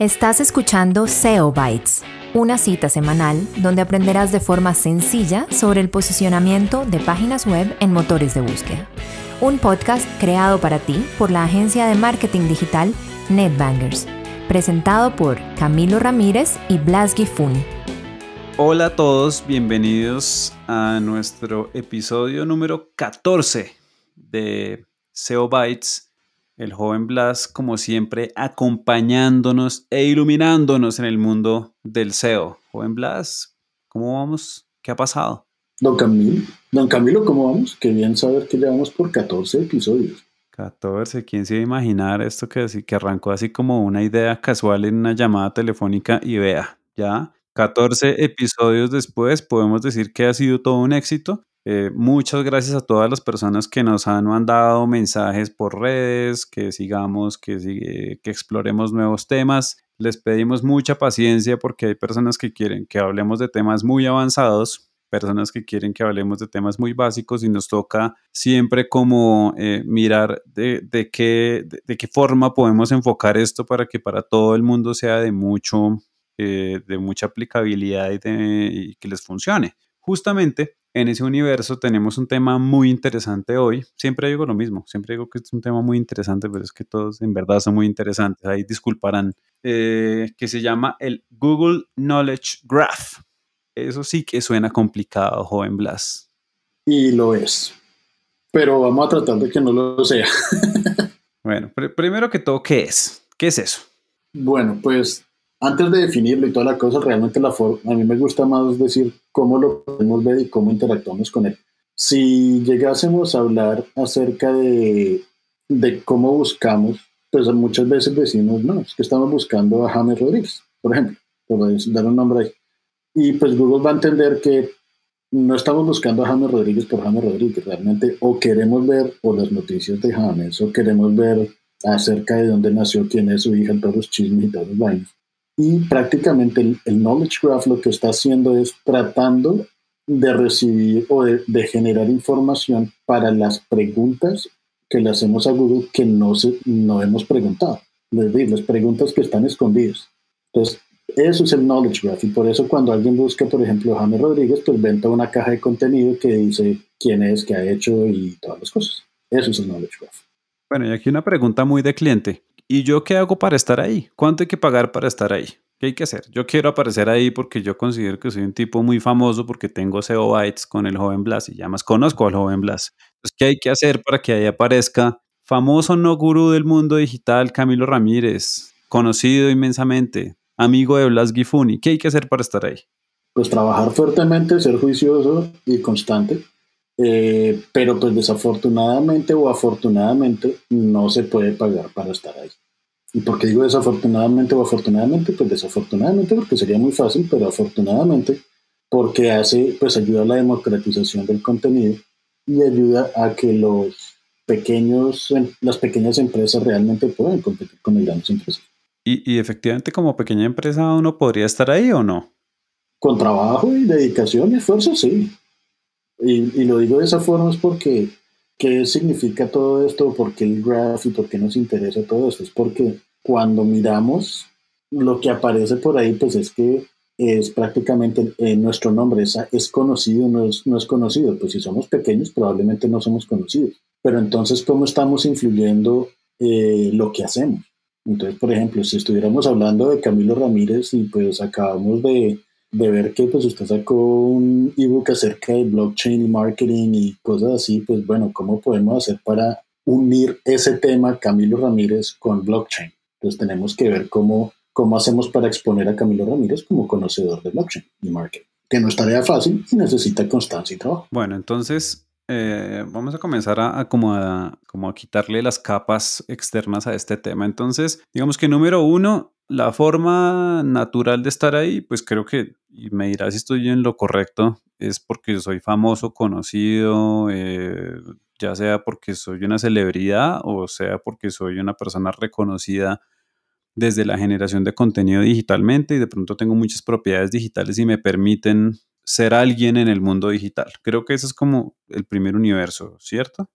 Estás escuchando SEO Bytes, una cita semanal donde aprenderás de forma sencilla sobre el posicionamiento de páginas web en motores de búsqueda. Un podcast creado para ti por la agencia de marketing digital NetBangers, presentado por Camilo Ramírez y Blas Gifun. Hola a todos, bienvenidos a nuestro episodio número 14 de SEO Bytes el joven Blas, como siempre, acompañándonos e iluminándonos en el mundo del SEO. Joven Blas, ¿cómo vamos? ¿Qué ha pasado? Don Camilo, don Camilo, ¿cómo vamos? Qué bien saber que llevamos por 14 episodios. 14, ¿quién se iba a imaginar esto que, que arrancó así como una idea casual en una llamada telefónica y vea, ya 14 episodios después podemos decir que ha sido todo un éxito eh, muchas gracias a todas las personas que nos han mandado mensajes por redes, que sigamos, que, que exploremos nuevos temas. Les pedimos mucha paciencia porque hay personas que quieren que hablemos de temas muy avanzados, personas que quieren que hablemos de temas muy básicos y nos toca siempre como eh, mirar de, qué, de, qué forma podemos enfocar esto para que para todo el mundo sea de mucho, eh, de mucha aplicabilidad y, y que les funcione. Justamente en ese universo tenemos un tema muy interesante hoy. Siempre digo lo mismo, siempre digo que es un tema muy interesante, pero es que todos en verdad son muy interesantes. Ahí disculparán. Eh, que se llama el Google Knowledge Graph. Eso sí que suena complicado, joven Blas. Y lo es. Pero vamos a tratar de que no lo sea. bueno, primero que todo, ¿qué es? ¿Qué es eso? Bueno, pues antes de definirlo y toda la cosa, realmente la forma, a mí me gusta más decir cómo lo podemos ver y cómo interactuamos con él. Si llegásemos a hablar acerca de, de cómo buscamos, pues muchas veces decimos, no, es que estamos buscando a James Rodríguez, por ejemplo, por dar un nombre ahí. Y pues Google va a entender que no estamos buscando a James Rodríguez por James Rodríguez, realmente o queremos ver o las noticias de James o queremos ver acerca de dónde nació, quién es su hija, todos los chismes y todos los vainos. Y prácticamente el, Knowledge Graph lo que está haciendo es tratando de recibir o de, generar información para las preguntas que le hacemos a Google que no, se, no hemos preguntado. Es decir, las preguntas que están escondidas. Entonces, eso es el Knowledge Graph. Y por eso cuando alguien busca, por ejemplo, Jaime Rodríguez, pues venta una caja de contenido que dice quién es, qué ha hecho y todas las cosas. Eso es el Knowledge Graph. Bueno, y aquí una pregunta muy de cliente. ¿Y yo qué hago para estar ahí? ¿Cuánto hay que pagar para estar ahí? ¿Qué hay que hacer? Yo quiero aparecer ahí porque yo considero que soy un tipo muy famoso porque tengo SEO Bytes con el joven Blas y ya más conozco al joven Blas. Entonces, ¿qué hay que hacer para que ahí aparezca famoso no gurú del mundo digital Camilo Ramírez, conocido inmensamente, amigo de Blas Gifuni? ¿Qué hay que hacer para estar ahí? Pues trabajar fuertemente, ser juicioso y constante. Eh, pero pues desafortunadamente o afortunadamente no se puede pagar para estar ahí. ¿Y por qué digo desafortunadamente o afortunadamente? Pues desafortunadamente porque sería muy fácil, pero afortunadamente porque hace, pues ayuda a la democratización del contenido y ayuda a que los pequeños, las pequeñas empresas realmente puedan competir con las grandes empresas. ¿Y, y efectivamente como pequeña empresa uno podría estar ahí o no? Con trabajo y dedicación y esfuerzo, sí. Y, lo digo de esa forma es porque, ¿qué significa todo esto? ¿Por qué el graph y por qué nos interesa todo esto? Es porque cuando miramos lo que aparece por ahí, pues es que es prácticamente eh, nuestro nombre es, es conocido, no es, no es conocido. Pues si somos pequeños, probablemente no somos conocidos. Pero entonces, ¿cómo estamos influyendo eh, lo que hacemos? Entonces, por ejemplo, si estuviéramos hablando de Camilo Ramírez y pues acabamos de, de ver que pues usted sacó un ebook acerca de blockchain y marketing y cosas así, pues bueno, ¿cómo podemos hacer para unir ese tema Camilo Ramírez con blockchain? Entonces tenemos que ver cómo, cómo hacemos para exponer a Camilo Ramírez como conocedor de blockchain y marketing, que no es tarea fácil y necesita constancia y trabajo. Bueno, entonces eh, vamos a comenzar a, como a, como a quitarle las capas externas a este tema. Entonces, digamos que número uno, la forma natural de estar ahí, pues creo que, y me dirás si estoy en lo correcto, es porque soy famoso, conocido, eh, ya sea porque soy una celebridad o sea porque soy una persona reconocida desde la generación de contenido digitalmente y de pronto tengo muchas propiedades digitales y me permiten ser alguien en el mundo digital. Creo que ese es como el primer universo, ¿cierto?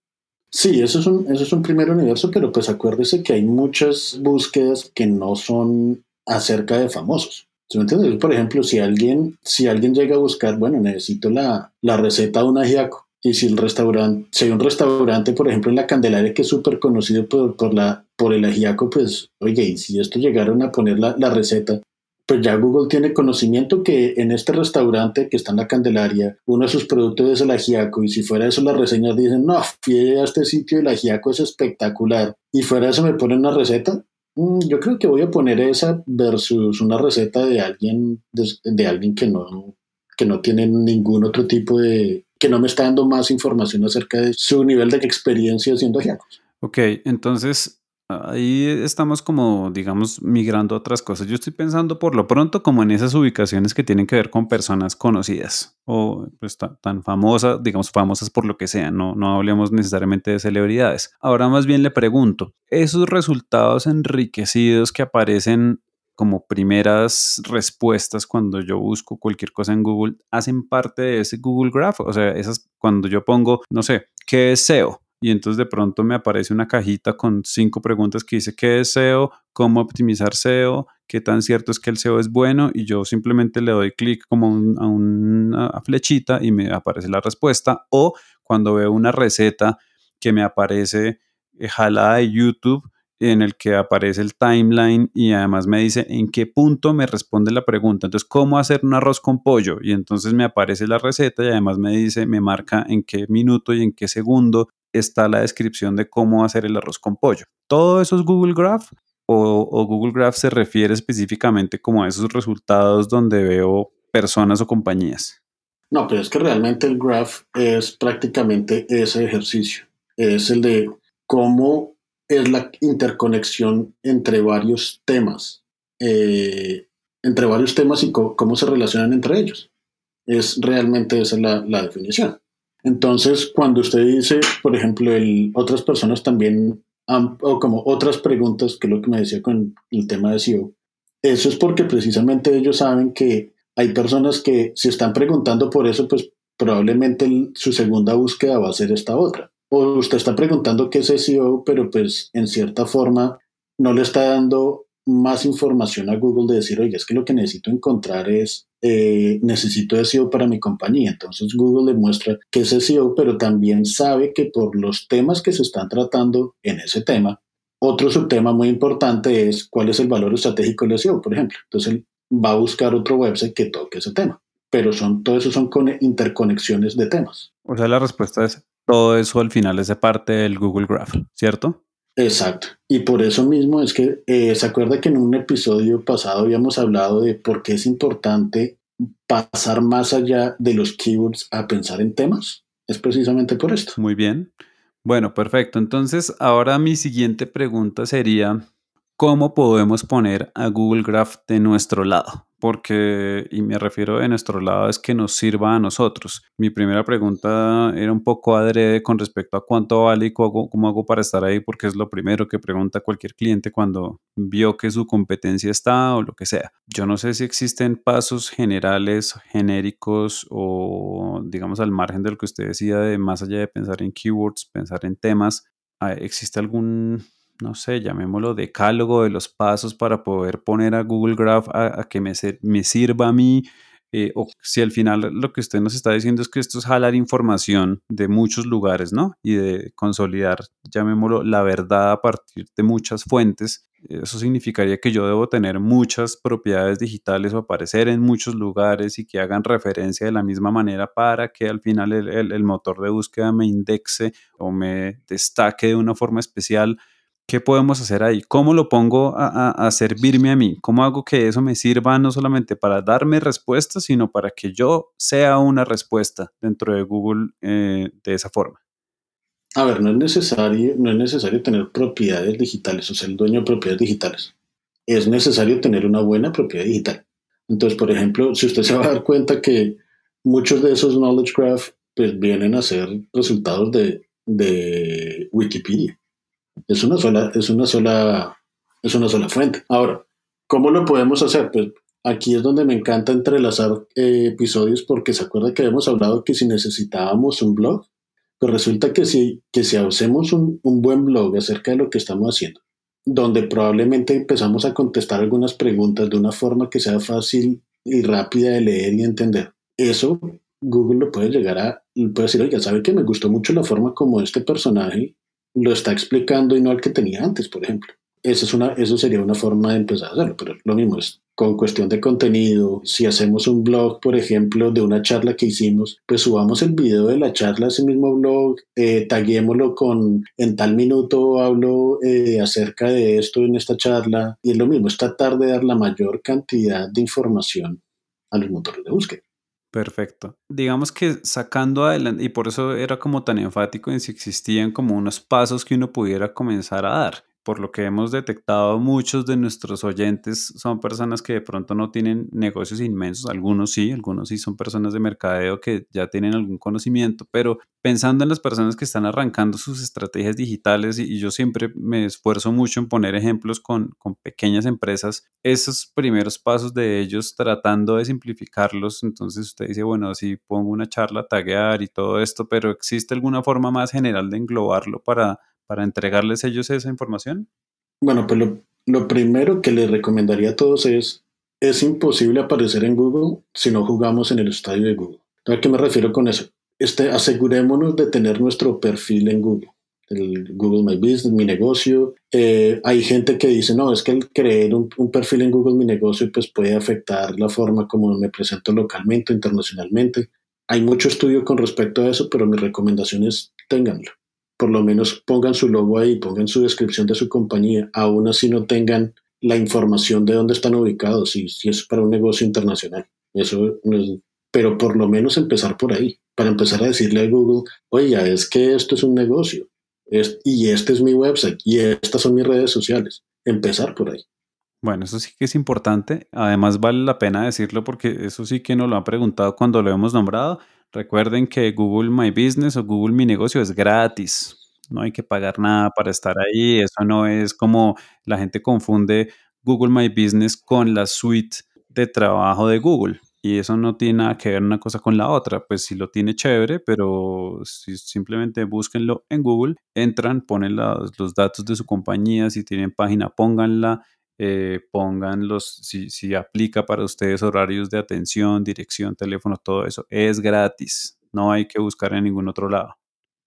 Sí, eso es, un, eso es un primer universo, pero pues acuérdese que hay muchas búsquedas que no son acerca de famosos. ¿Sí me entiendes? Por ejemplo, si alguien, si alguien llega a buscar, bueno, necesito la, la receta de un ajiaco, y si el restaurante, si hay un restaurante, por ejemplo, en la Candelaria que es súper conocido por, por, la, por el ajiaco, pues, oye, y si esto llegaron a poner la, la, receta, pues ya Google tiene conocimiento que en este restaurante que está en la Candelaria, uno de sus productos es el ajiaco, y si fuera eso las reseñas dicen, no, fui a este sitio, el ajiaco es espectacular, y fuera eso me ponen una receta, yo creo que voy a poner esa versus una receta de alguien, de, alguien que no, que no tiene ningún otro tipo de, que no me está dando más información acerca de su nivel de experiencia siendo ajiacos. Ok, entonces ahí estamos como, digamos, migrando a otras cosas. Yo estoy pensando por lo pronto como en esas ubicaciones que tienen que ver con personas conocidas o pues, tan, famosas, digamos, famosas por lo que sea, no, no hablemos necesariamente de celebridades. Ahora más bien le pregunto, esos resultados enriquecidos que aparecen como primeras respuestas cuando yo busco cualquier cosa en Google hacen parte de ese Google Graph. O sea, esas cuando yo pongo, no sé, ¿qué es SEO? Y entonces de pronto me aparece una cajita con cinco preguntas que dice qué es SEO, cómo optimizar SEO, qué tan cierto es que el SEO es bueno y yo simplemente le doy clic como a una flechita y me aparece la respuesta. O cuando veo una receta que me aparece eh, jalada de YouTube en el que aparece el timeline y además me dice en qué punto me responde la pregunta. Entonces, ¿cómo hacer un arroz con pollo? Y entonces me aparece la receta y además me dice, me marca en qué minuto y en qué segundo está la descripción de cómo hacer el arroz con pollo. ¿Todo eso es Google Graph? ¿O, Google Graph se refiere específicamente como a esos resultados donde veo personas o compañías? No, pero es que realmente el graph es prácticamente ese ejercicio. Es el de cómo es la interconexión entre varios temas, eh, entre varios temas y cómo se relacionan entre ellos. Es realmente esa la, definición. Entonces, cuando usted dice, por ejemplo, el, otras personas también, o como otras preguntas, que es lo que me decía con el tema de SEO, eso es porque precisamente ellos saben que hay personas que si están preguntando por eso, pues probablemente su segunda búsqueda va a ser esta otra usted está preguntando qué es SEO, pero pues en cierta forma no le está dando más información a Google de decir, oye, es que lo que necesito encontrar es, eh, necesito SEO para mi compañía. Entonces Google le muestra que es SEO, pero también sabe que por los temas que se están tratando en ese tema, otro subtema muy importante es cuál es el valor estratégico del SEO, por ejemplo. Entonces él va a buscar otro website que toque ese tema. Pero son, todo eso son interconexiones de temas. O sea, la respuesta es todo eso al final es de parte del Google Graph, ¿cierto? Exacto. Y por eso mismo es que eh, se acuerda que en un episodio pasado habíamos hablado de por qué es importante pasar más allá de los keywords a pensar en temas. Es precisamente por esto. Muy bien. Bueno, perfecto. Entonces, ahora mi siguiente pregunta sería, ¿cómo podemos poner a Google Graph de nuestro lado? porque, y me refiero de nuestro lado, es que nos sirva a nosotros. Mi primera pregunta era un poco adrede con respecto a cuánto vale y cómo hago, para estar ahí, porque es lo primero que pregunta cualquier cliente cuando vio que su competencia está o lo que sea. Yo no sé si existen pasos generales, genéricos o, digamos, al margen de lo que usted decía, de más allá de pensar en keywords, pensar en temas, ¿existe algún no sé, llamémoslo decálogo de los pasos para poder poner a Google Graph a, que me, me, sirva a mí. Eh, o si al final lo que usted nos está diciendo es que esto es jalar información de muchos lugares, ¿no? Y de consolidar, llamémoslo, la verdad a partir de muchas fuentes. Eso significaría que yo debo tener muchas propiedades digitales o aparecer en muchos lugares y que hagan referencia de la misma manera para que al final el, el motor de búsqueda me indexe o me destaque de una forma especial ¿Qué podemos hacer ahí? ¿Cómo lo pongo a, servirme a mí? ¿Cómo hago que eso me sirva no solamente para darme respuestas, sino para que yo sea una respuesta dentro de Google eh, de esa forma? A ver, no es, necesario, no es necesario tener propiedades digitales o ser el dueño de propiedades digitales. Es necesario tener una buena propiedad digital. Entonces, por ejemplo, si usted se va a dar cuenta que muchos de esos knowledge graph pues, vienen a ser resultados de, de Wikipedia. Es una sola, es una sola, es una sola fuente. Ahora, ¿cómo lo podemos hacer? Pues aquí es donde me encanta entrelazar eh, episodios porque se acuerda que habíamos hablado que si necesitábamos un blog, pues resulta que si, que si hacemos un, un, buen blog acerca de lo que estamos haciendo donde probablemente empezamos a contestar algunas preguntas de una forma que sea fácil y rápida de leer y entender. Eso Google lo puede llegar a, puede decir, oiga, ¿sabe que me gustó mucho la forma como este personaje lo está explicando y no al que tenía antes, por ejemplo? Eso, es una, eso sería una forma de empezar a hacerlo, pero lo mismo es con cuestión de contenido. Si hacemos un blog, por ejemplo, de una charla que hicimos, pues subamos el video de la charla a ese mismo blog, eh, taguémoslo con en tal minuto hablo eh, acerca de esto en esta charla. Y es lo mismo, es tratar de dar la mayor cantidad de información a los motores de búsqueda. Perfecto. Digamos que sacando adelante, y por eso era como tan enfático en si existían como unos pasos que uno pudiera comenzar a dar por lo que hemos detectado, muchos de nuestros oyentes son personas que de pronto no tienen negocios inmensos, algunos sí, algunos sí son personas de mercadeo que ya tienen algún conocimiento, pero pensando en las personas que están arrancando sus estrategias digitales, y, yo siempre me esfuerzo mucho en poner ejemplos con, con pequeñas empresas, esos primeros pasos de ellos tratando de simplificarlos, entonces usted dice, bueno, si pongo una charla, taguear y todo esto, pero ¿existe alguna forma más general de englobarlo para para entregarles ellos esa información? Bueno, pues lo, primero que les recomendaría a todos es, es imposible aparecer en Google si no jugamos en el estadio de Google. ¿A qué me refiero con eso? Este, asegurémonos de tener nuestro perfil en Google. El Google My Business, mi negocio. Eh, hay gente que dice, no, es que el crear un, un, perfil en Google Mi Negocio pues puede afectar la forma como me presento localmente, internacionalmente. Hay mucho estudio con respecto a eso, pero mi recomendación es ténganlo por lo menos pongan su logo ahí, pongan su descripción de su compañía, aún así no tengan la información de dónde están ubicados, si, si es para un negocio internacional. Eso pero por lo menos empezar por ahí, para empezar a decirle a Google, oye, es que esto es un negocio, y este es mi website, y estas son mis redes sociales. Empezar por ahí. Bueno, eso sí que es importante. Además, vale la pena decirlo porque eso sí que nos lo han preguntado cuando lo hemos nombrado. Recuerden que Google My Business o Google Mi Negocio es gratis. No hay que pagar nada para estar ahí. Eso no es como la gente confunde Google My Business con la suite de trabajo de Google. Y eso no tiene nada que ver una cosa con la otra. Pues si lo tiene chévere, pero si simplemente búsquenlo en Google, entran, ponen los datos de su compañía, si tienen página, pónganla eh, pongan los, si, si aplica para ustedes horarios de atención, dirección, teléfono, todo eso, es gratis, no hay que buscar en ningún otro lado.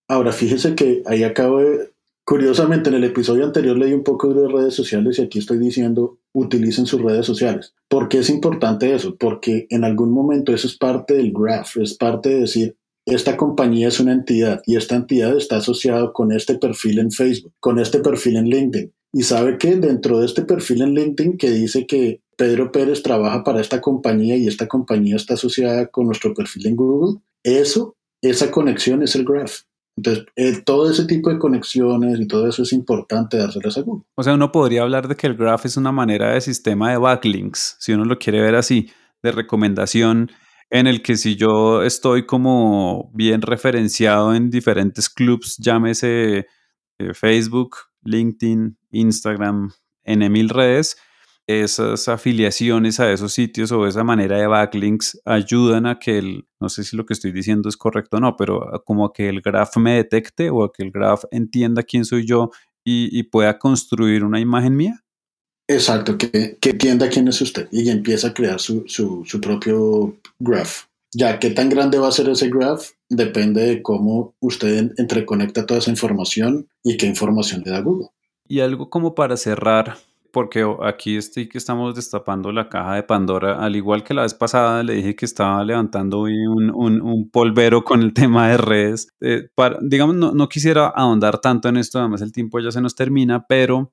Ahora, fíjese que ahí acabo de, curiosamente en el episodio anterior leí un poco de redes sociales y aquí estoy diciendo utilicen sus redes sociales. ¿Por qué es importante eso? Porque en algún momento eso es parte del graph, es parte de decir, esta compañía es una entidad y esta entidad está asociada con este perfil en Facebook, con este perfil en LinkedIn, y sabe que dentro de este perfil en LinkedIn que dice que Pedro Pérez trabaja para esta compañía y esta compañía está asociada con nuestro perfil en Google, eso, esa conexión es el graph. Entonces, eh, todo ese tipo de conexiones y todo eso es importante dárselas a Google. O sea, uno podría hablar de que el graph es una manera de sistema de backlinks, si uno lo quiere ver así, de recomendación, en el que si yo estoy como bien referenciado en diferentes clubs, llámese eh, Facebook, LinkedIn, Instagram, en mil redes, esas afiliaciones a esos sitios o esa manera de backlinks ayudan a que el, no sé si lo que estoy diciendo es correcto o no, pero como a que el graph me detecte o a que el graph entienda quién soy yo y, pueda construir una imagen mía. Exacto, que, que, entienda quién es usted y empieza a crear su, su, su propio graph. Ya qué tan grande va a ser ese graph depende de cómo usted entreconecta toda esa información y qué información le da Google. Y algo como para cerrar, porque aquí estoy que estamos destapando la caja de Pandora, al igual que la vez pasada le dije que estaba levantando un, un, polvero con el tema de redes. Eh, para, digamos, no, no quisiera ahondar tanto en esto, además el tiempo ya se nos termina, pero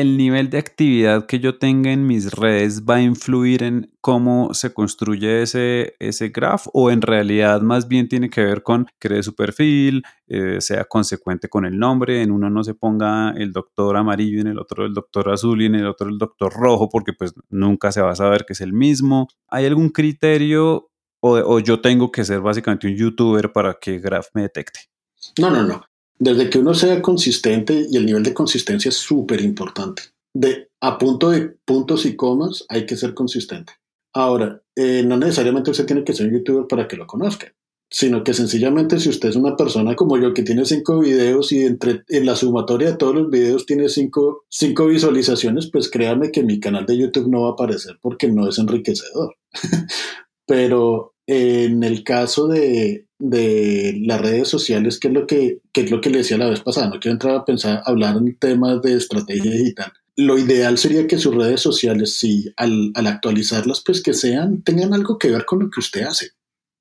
el nivel de actividad que yo tenga en mis redes va a influir en cómo se construye ese, ese graph o en realidad más bien tiene que ver con cree su perfil, eh, sea consecuente con el nombre, en uno no se ponga el doctor amarillo, en el otro el doctor azul y en el otro el doctor rojo porque pues nunca se va a saber que es el mismo. ¿Hay algún criterio o, yo tengo que ser básicamente un youtuber para que graph me detecte? No, no, no. Desde que uno sea consistente y el nivel de consistencia es súper importante. De a punto de puntos y comas hay que ser consistente. Ahora, eh, no necesariamente usted tiene que ser youtuber para que lo conozca. sino que sencillamente si usted es una persona como yo que tiene cinco videos y entre, en la sumatoria de todos los videos tiene cinco, cinco visualizaciones, pues créame que mi canal de YouTube no va a aparecer porque no es enriquecedor. Pero en el caso de, de las redes sociales, que es lo que, que, es lo que le decía la vez pasada, no quiero entrar a pensar, hablar en temas de estrategia digital. Lo ideal sería que sus redes sociales, sí, al, al actualizarlas, pues que sean, tengan algo que ver con lo que usted hace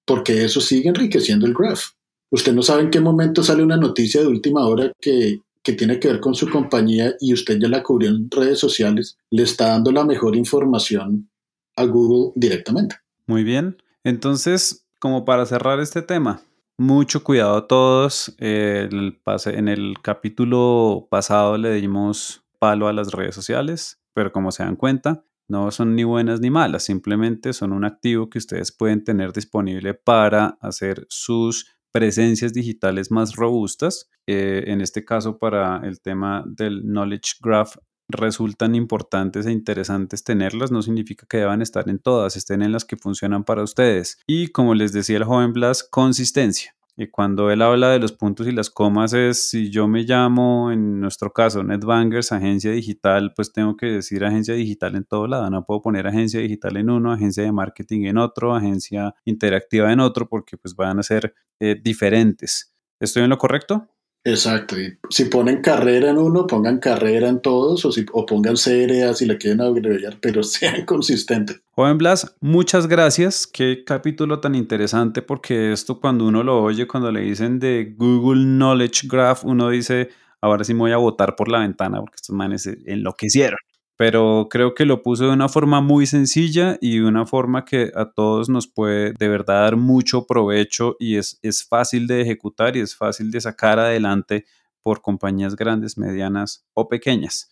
porque eso sigue enriqueciendo el graph. Usted no sabe en qué momento sale una noticia de última hora que, que tiene que ver con su compañía y usted ya la cubrió en redes sociales, le está dando la mejor información a Google directamente. Muy bien. Entonces, como para cerrar este tema, mucho cuidado a todos. En el capítulo pasado le dimos palo a las redes sociales, pero como se dan cuenta, no son ni buenas ni malas, simplemente son un activo que ustedes pueden tener disponible para hacer sus presencias digitales más robustas. Eh, en este caso, para el tema del Knowledge Graph, resultan importantes e interesantes tenerlas, no significa que deban estar en todas, estén en las que funcionan para ustedes. Y como les decía el joven Blas, consistencia. Y cuando él habla de los puntos y las comas es, si yo me llamo, en nuestro caso, NetBangers, agencia digital, pues tengo que decir agencia digital en todo lado. No puedo poner agencia digital en uno, agencia de marketing en otro, agencia interactiva en otro, porque pues van a ser eh, diferentes. ¿Estoy en lo correcto? Exacto. Y si ponen carrera en uno, pongan carrera en todos o, si, o pongan CRA si le quieren abreviar, pero sean consistentes. Joven Blas, muchas gracias. Qué capítulo tan interesante porque esto cuando uno lo oye, cuando le dicen de Google Knowledge Graph, uno dice, ahora sí me voy a votar por la ventana porque estos manes enloquecieron pero creo que lo puso de una forma muy sencilla y de una forma que a todos nos puede de verdad dar mucho provecho y es, es fácil de ejecutar y es fácil de sacar adelante por compañías grandes, medianas o pequeñas.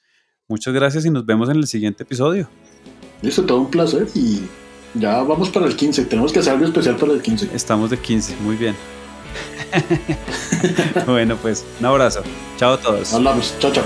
Muchas gracias y nos vemos en el siguiente episodio. Listo, todo un placer y ya vamos para el 15. Tenemos que hacer algo especial para el 15. Estamos de 15, muy bien. bueno, pues un abrazo. Chao a todos. Hablamos. Chao, chao.